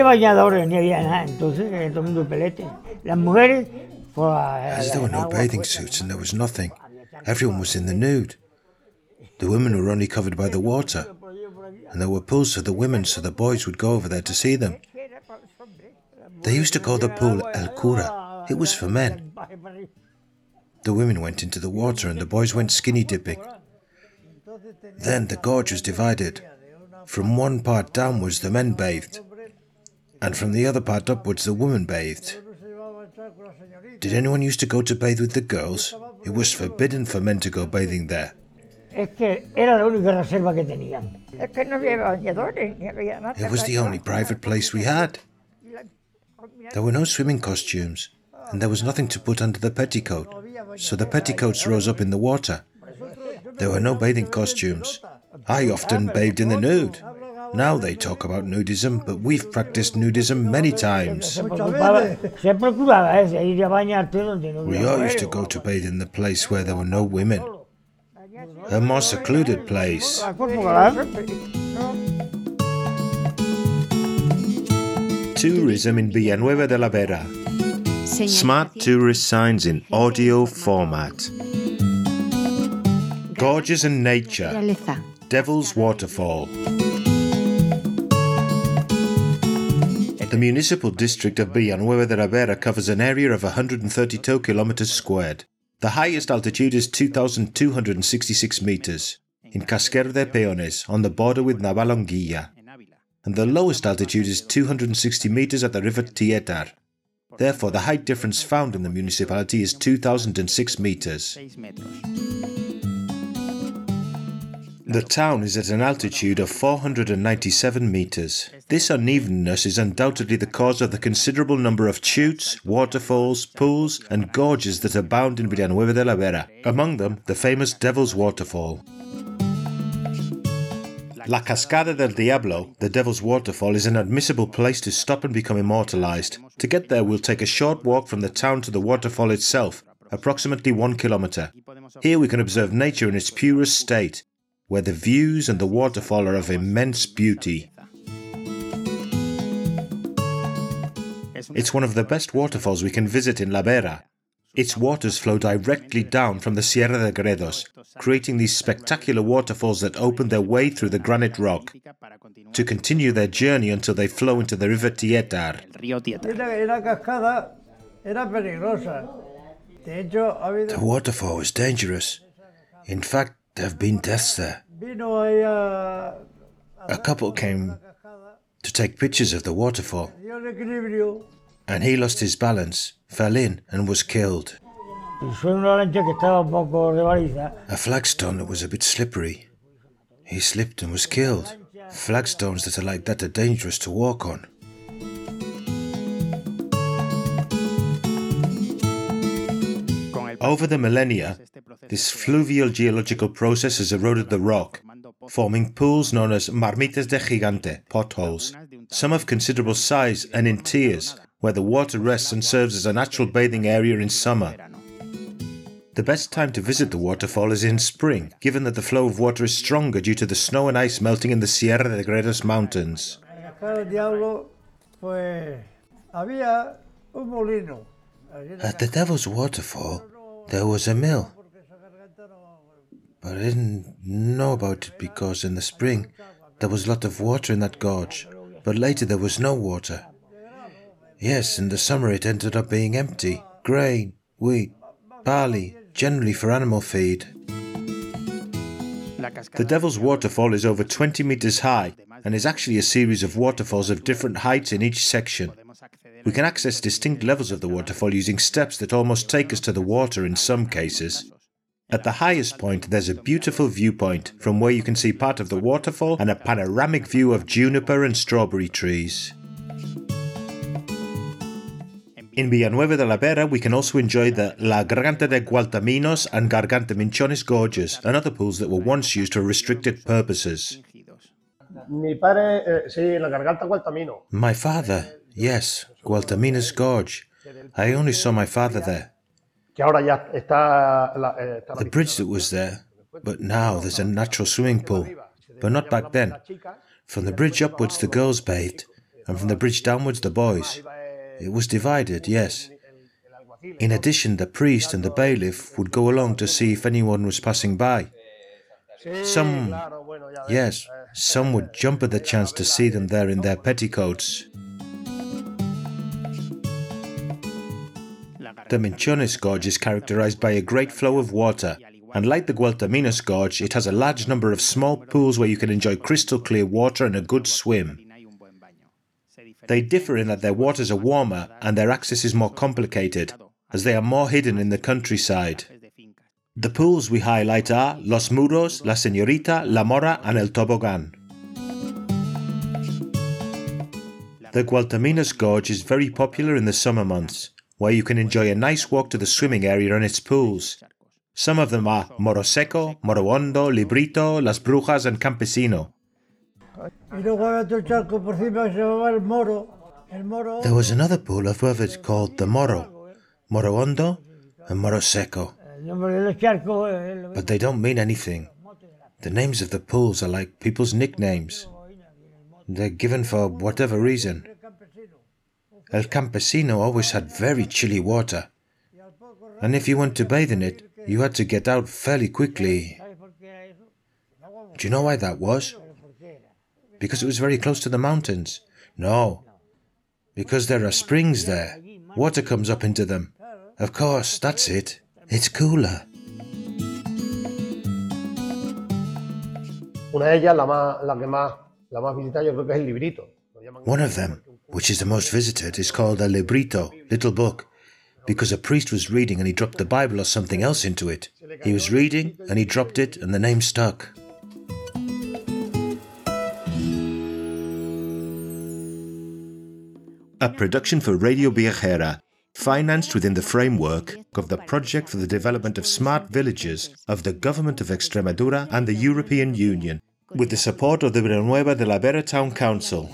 había bañadores ni había nada, entonces eh, todo el mundo pelete. Las mujeres, pues. As there were no bathing suits and there was nothing, everyone was in the nude. The women were only covered by the water, and there were pools for the women so the boys would go over there to see them. They used to call the pool El Cura. It was for men. The women went into the water and the boys went skinny dipping. Then the gorge was divided. From one part downwards the men bathed, and from the other part upwards the women bathed. Did anyone used to go to bathe with the girls? It was forbidden for men to go bathing there. Es que era la única reserva que tenían. Es que no había bañadores ni había nada. It was the only private place we had. There were no swimming costumes, and there was nothing to put under the petticoat, so the petticoats rose up in the water. There were no bathing costumes. I often bathed in the nude. Now they talk about nudism, but we've practiced nudism many times. Se procuraba, se procuraba ese, ir a bañarte donde no We all used to go to bathe in the place where there were no women. A more secluded place. A cuerpo claro. Tourism in Villanueva de la Vera. Smart tourist signs in audio format. Gorges and nature. Devil's Waterfall. The municipal district of Villanueva de la Vera covers an area of 132 kilometers squared. The highest altitude is 2,266 meters in Casquero de Peones on the border with Navalonguilla, and the lowest altitude is 260 meters at the river Tietar. Therefore, the height difference found in the municipality is 2,006 meters. The town is at an altitude of 497 meters. This unevenness is undoubtedly the cause of the considerable number of chutes, waterfalls, pools, and gorges that abound in Villanueva de la Vera, among them the famous Devil's Waterfall. La Cascada del Diablo, the Devil's Waterfall, is an admissible place to stop and become immortalized. To get there, we'll take a short walk from the town to the waterfall itself, approximately one kilometer. Here we can observe nature in its purest state, where the views and the waterfall are of immense beauty. It's one of the best waterfalls we can visit in La Vera. Its waters flow directly down from the Sierra de Gredos, creating these spectacular waterfalls that open their way through the granite rock to continue their journey until they flow into the river Tietar. Era, era cascada, era peligrosa. De hecho, ha habido. The waterfall was dangerous. In fact, there have been deaths there. A. Couple came to take pictures of the waterfall, and he lost his balance, fell in, and was killed. A flagstone that was a bit slippery. He slipped and was killed. Flagstones that are like that are dangerous to walk on. Over the millennia, this fluvial geological process has eroded the rock, forming pools known as marmitas de gigante, potholes, some of considerable size and in tiers, where the water rests and serves as a natural bathing area in summer. The best time to visit the waterfall is in spring, given that the flow of water is stronger due to the snow and ice melting in the Sierra de Gredos mountains. At the Devil's Waterfall, there was a mill, but I didn't know about it because in the spring there was a lot of water in that gorge, but later there was no water. Yes, in the summer it ended up being empty grain, wheat, barley, generally for animal feed. The Devil's Waterfall is over 20 meters high and is actually a series of waterfalls of different heights in each section. We can access distinct levels of the waterfall using steps that almost take us to the water in some cases. At the highest point, there's a beautiful viewpoint from where you can see part of the waterfall and a panoramic view of juniper and strawberry trees. In Villanueva de la Vera, we can also enjoy the La Garganta de Gualtaminos and Garganta Minchones gorges, and other pools that were once used for restricted purposes. Mi padre, eh, sí, la garganta Gualtamino. My father, yes, Gualtaminos Gorge. I only saw my father there. The bridge that was there, but now there's a natural swimming pool. But not back then. From the bridge upwards, the girls bathed, and from the bridge downwards, the boys. It was divided, yes. In addition, the priest and the bailiff would go along to see if anyone was passing by. Some, yes, some would jump at the chance to see them there in their petticoats. The Minchones Gorge is characterized by a great flow of water, and like the Gualtaminos Gorge, it has a large number of small pools where you can enjoy crystal clear water and a good swim. They differ in that their waters are warmer and their access is more complicated, as they are more hidden in the countryside. The pools we highlight are Los Muros, La Señorita, La Mora, and El Tobogan. The Gualtaminos Gorge is very popular in the summer months, where you can enjoy a nice walk to the swimming area and its pools. Some of them are Moroseco, Morohondo, Librito, Las Brujas, and Campesino. Y luego había otro charco por encima que se llamaba el Moro. El Moro. There was another pool above it called the Moro, Morohondo, and Moroseco, El nombre del charco es el- but they don't mean anything. The names of the pools are like people's nicknames. They're given for whatever reason. El Campesino always had very chilly water, and if you went to bathe in it, you had to get out fairly quickly. ¿Sabes por qué era eso? Do you know why that was? Because it was very close to the mountains. No, because there are springs there. Water comes up into them. Of course, that's it. It's cooler. Una de ellas, la, más, la que más, la más visitada, yo creo que es el librito. Lo llaman- One of them, which is the most visited, is called a librito, little book, because a priest was reading and he dropped the Bible or something else into it. He was reading and he dropped it and the name stuck. A production for Radio Viajera, financed within the framework of the Project for the Development of Smart Villages of the Government of Extremadura and the European Union, with the support of the Villanueva de la Vera Town Council.